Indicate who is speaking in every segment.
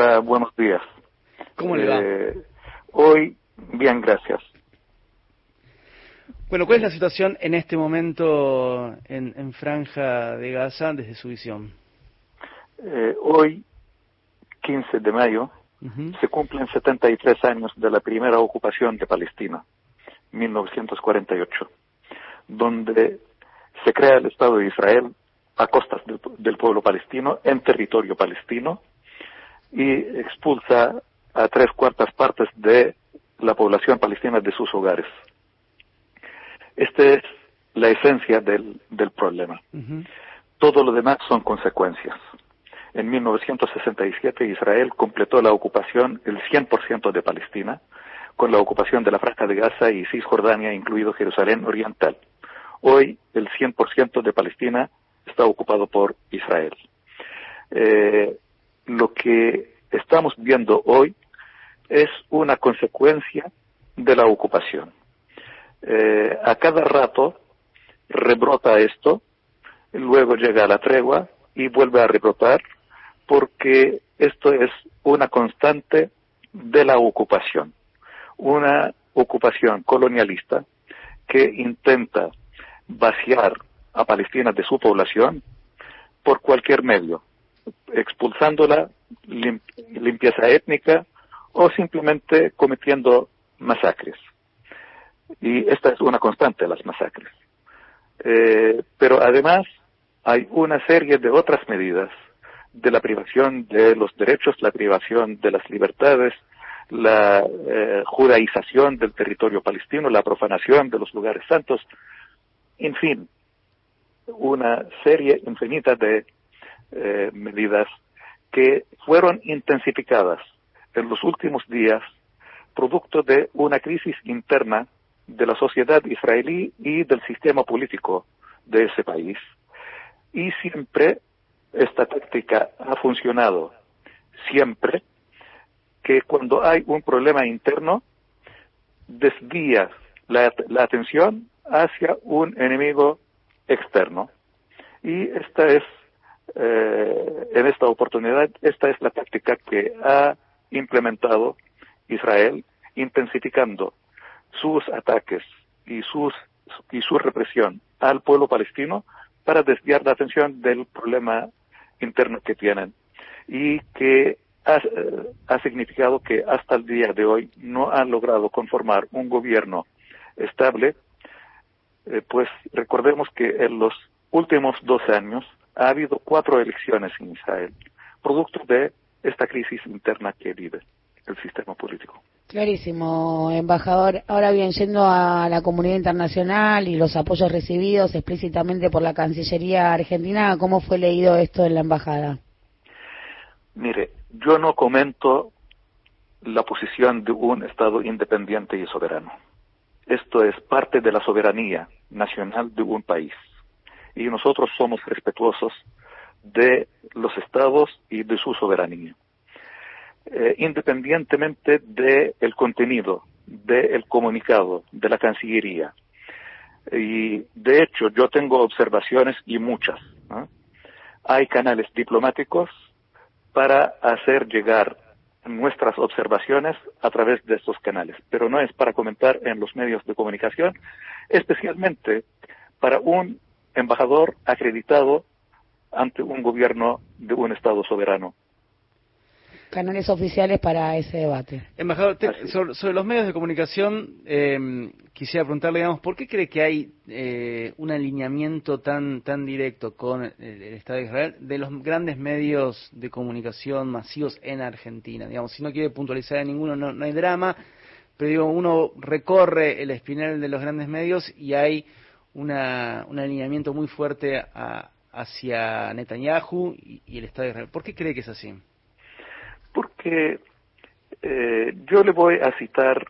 Speaker 1: Hola, buenos días.
Speaker 2: ¿Cómo le va?
Speaker 1: Eh, hoy, bien, gracias.
Speaker 2: Bueno, ¿cuál es la situación en este momento en, en Franja de Gaza desde su visión?
Speaker 1: Eh, hoy, 15 de mayo,
Speaker 2: Ujú.
Speaker 1: se cumplen 73 años de la primera ocupación de Palestina, 1948, donde se crea el Estado de Israel a costas del, del pueblo palestino, en territorio palestino, y expulsa a tres cuartas partes de la población palestina de sus hogares. Esta es la esencia del, del problema. Todo lo demás son consecuencias. En 1967 Israel completó la ocupación, el 100% de Palestina, con la ocupación de la Franja de Gaza y Cisjordania, incluido Jerusalén Oriental. Hoy el 100% de Palestina está ocupado por Israel. Eh, lo que estamos viendo hoy es una consecuencia de la ocupación. Eh, a cada rato rebrota esto, luego llega la tregua y vuelve a rebrotar porque esto es una constante de la ocupación, una ocupación colonialista que intenta vaciar a Palestina de su población por cualquier medio, expulsándola, lim- limpieza étnica o simplemente cometiendo masacres. Y esta es una constante las masacres. Eh, pero además hay una serie de otras medidas de la privación de los derechos, la privación de las libertades, la eh, judaización del territorio palestino, la profanación de los lugares santos, en fin, una serie infinita de eh, medidas que fueron intensificadas en los últimos días producto de una crisis interna de la sociedad israelí y del sistema político de ese país. Y siempre esta táctica ha funcionado, siempre que cuando hay un problema interno, desvía la, la atención hacia un enemigo externo. Y esta es, eh, en esta oportunidad, esta es la táctica que ha implementado Israel, intensificando sus ataques y, sus, y su represión al pueblo palestino para desviar la atención del problema interno que tienen y que ha, eh, significado que hasta el día de hoy no han logrado conformar un gobierno estable, eh, pues recordemos que en los últimos 12 años ha habido cuatro elecciones en Israel, producto de esta crisis interna que vive el sistema político.
Speaker 3: Clarísimo, embajador. Ahora bien, yendo a la comunidad internacional y los apoyos recibidos explícitamente por la Cancillería Argentina, ¿cómo fue leído esto en la embajada?
Speaker 1: Mire, yo no comento la posición de un Estado independiente y soberano. Esto es parte de la soberanía nacional de un país. Y nosotros somos respetuosos de los estados y de su soberanía. Eh, independientemente del el contenido del comunicado de la Cancillería. Y de hecho, yo tengo observaciones y muchas. Hay canales diplomáticos para hacer llegar nuestras observaciones a través de estos canales, pero no es para comentar en los medios de comunicación, especialmente para un embajador acreditado ante un gobierno de un Estado soberano.
Speaker 3: Canales oficiales para ese debate.
Speaker 2: Embajador, te- sobre, sobre los medios de comunicación, eh, quisiera preguntarle, digamos, ¿por qué cree que hay eh, un alineamiento tan tan directo con el, el Estado de Israel de los grandes medios de comunicación masivos en Argentina? Digamos, si no quiere puntualizar a ninguno, no, no hay drama, pero digo, uno recorre el espinel de los grandes medios y hay una, un alineamiento muy fuerte a- hacia Netanyahu y, el Estado de Israel. ¿Por qué cree que es así?
Speaker 1: Porque eh, yo le voy a citar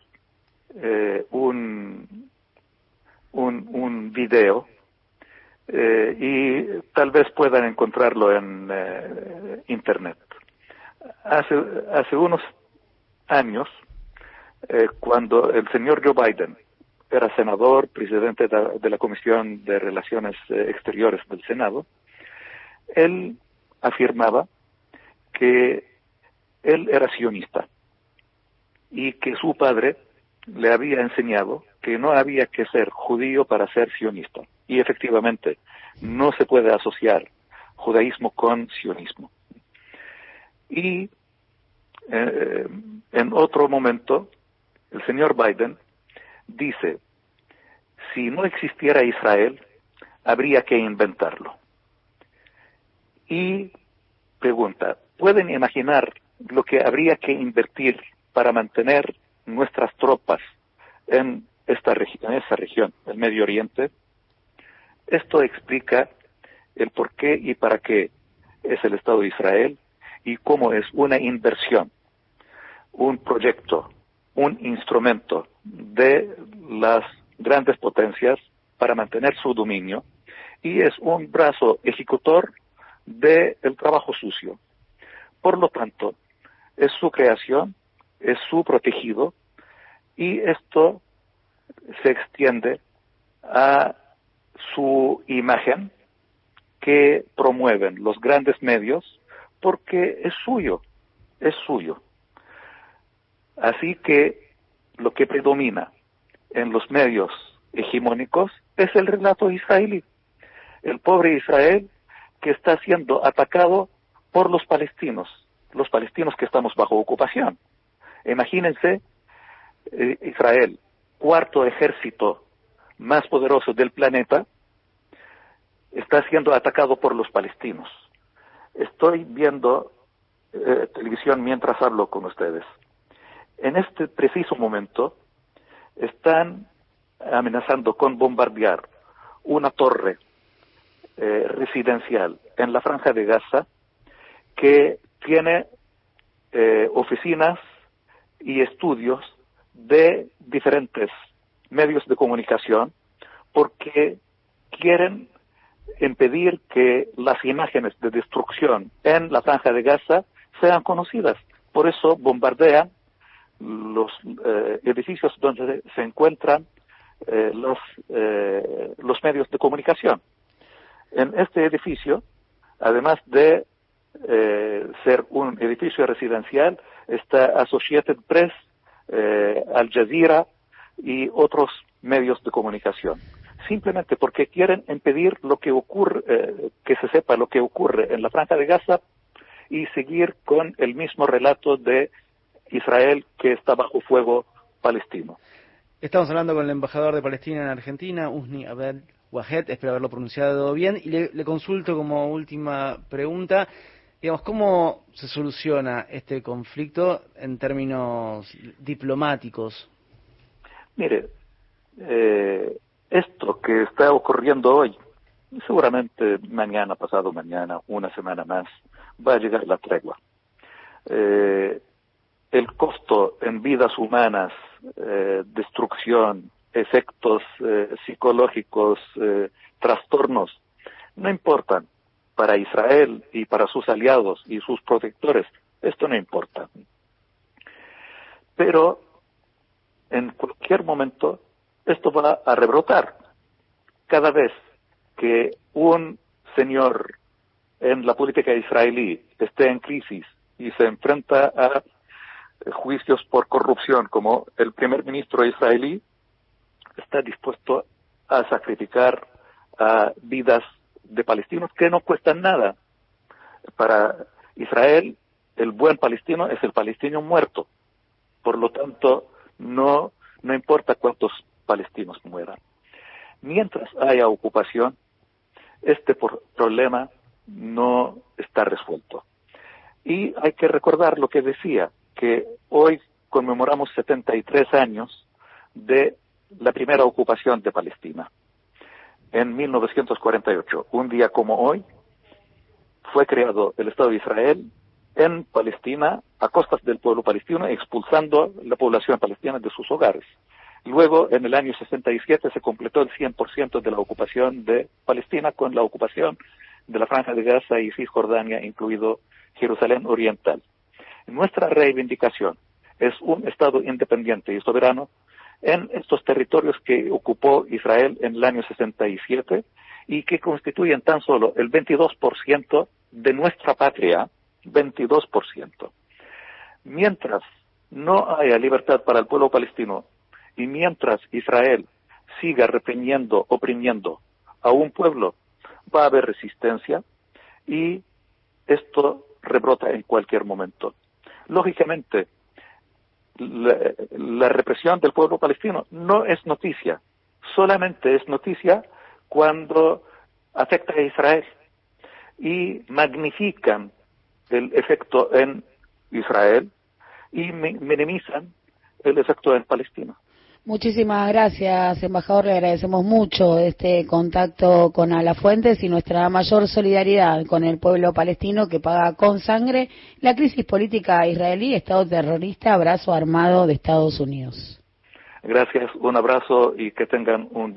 Speaker 1: eh, un, un, un video eh, y tal vez puedan encontrarlo en eh, Internet. Hace, hace unos años, eh, cuando el señor Joe Biden era senador, presidente de, la Comisión de Relaciones eh, Exteriores del Senado, él afirmaba que él era sionista y que su padre le había enseñado que no había que ser judío para ser sionista. Y efectivamente, no se puede asociar judaísmo con sionismo. Y eh, en otro momento, el señor Biden dice, si no existiera Israel, habría que inventarlo. Y pregunta, ¿pueden imaginar lo que habría que invertir para mantener nuestras tropas en esta en esa región, el Medio Oriente? Esto explica el por qué y para qué es el Estado de Israel y cómo es una inversión, un proyecto, un instrumento de las grandes potencias para mantener su dominio y es un brazo ejecutor del trabajo sucio. Por lo tanto, es su creación, es su protegido y esto se extiende a su imagen que promueven los grandes medios porque es suyo, es suyo. Así que lo que predomina en los medios hegemónicos es el relato israelí. El pobre Israel que está siendo atacado por los palestinos, los palestinos que estamos bajo ocupación. Imagínense eh, Israel, cuarto ejército más poderoso del planeta, está siendo atacado por los palestinos. Estoy viendo eh, televisión mientras hablo con ustedes. En este preciso momento están amenazando con bombardear una torre eh, residencial en la franja de Gaza que tiene eh, oficinas y estudios de diferentes medios de comunicación porque quieren impedir que las imágenes de destrucción en la franja de Gaza sean conocidas. Por eso bombardean los eh, edificios donde se encuentran eh, los, eh, los medios de comunicación. En este edificio, además de ser un edificio residencial, está Associated Press, Al Jazeera y otros medios de comunicación simplemente porque quieren impedir lo que ocurre, eh, que se sepa lo que ocurre en la franja de Gaza y seguir con el mismo relato de Israel que está bajo fuego palestino.
Speaker 2: Estamos hablando con el embajador de Palestina en Argentina, Usni Abed Wahed, espero haberlo pronunciado bien, y le, le consulto como última pregunta, digamos, ¿cómo se soluciona este conflicto en términos diplomáticos?
Speaker 1: Mire, eh, esto que está ocurriendo hoy, seguramente mañana, pasado mañana, una semana más, va a llegar la tregua. Eh, el costo en vidas humanas, eh, destrucción, efectos eh, psicológicos, trastornos, no importan para Israel y para sus aliados y sus protectores. Esto no importa. Pero en cualquier momento esto va a rebrotar. Cada vez que un señor en la política israelí esté en crisis y se enfrenta a juicios por corrupción como el primer ministro israelí, está dispuesto a sacrificar a vidas de palestinos que no cuestan nada. Para Israel, el buen palestino es el palestino muerto. Por lo tanto, no, no importa cuántos palestinos mueran. Mientras haya ocupación, este problema no está resuelto. Y hay que recordar lo que decía, que hoy conmemoramos 73 años de la primera ocupación de Palestina. En 1948, un día como hoy, fue creado el Estado de Israel en Palestina a costas del pueblo palestino, expulsando la población palestina de sus hogares. Luego, en el año 67, se completó el 100% de la ocupación de Palestina con la ocupación de la Franja de Gaza y Cisjordania, incluido Jerusalén Oriental. Nuestra reivindicación es un Estado independiente y soberano en estos territorios que ocupó Israel en el año 67 y que constituyen tan solo el 22% de nuestra patria, 22%. Mientras no haya libertad para el pueblo palestino y mientras Israel siga reprimiendo, oprimiendo a un pueblo, va a haber resistencia y esto rebrota en cualquier momento. Lógicamente, la, represión del pueblo palestino no es noticia, solamente es noticia cuando afecta a Israel y magnifican el efecto en Israel y minimizan el efecto en Palestina.
Speaker 3: Muchísimas gracias, embajador. Le agradecemos mucho este contacto con Alafuentes y nuestra mayor solidaridad con el pueblo palestino que paga con sangre la crisis política israelí, Estado terrorista, brazo armado de Estados Unidos.
Speaker 1: Gracias, un abrazo y que tengan un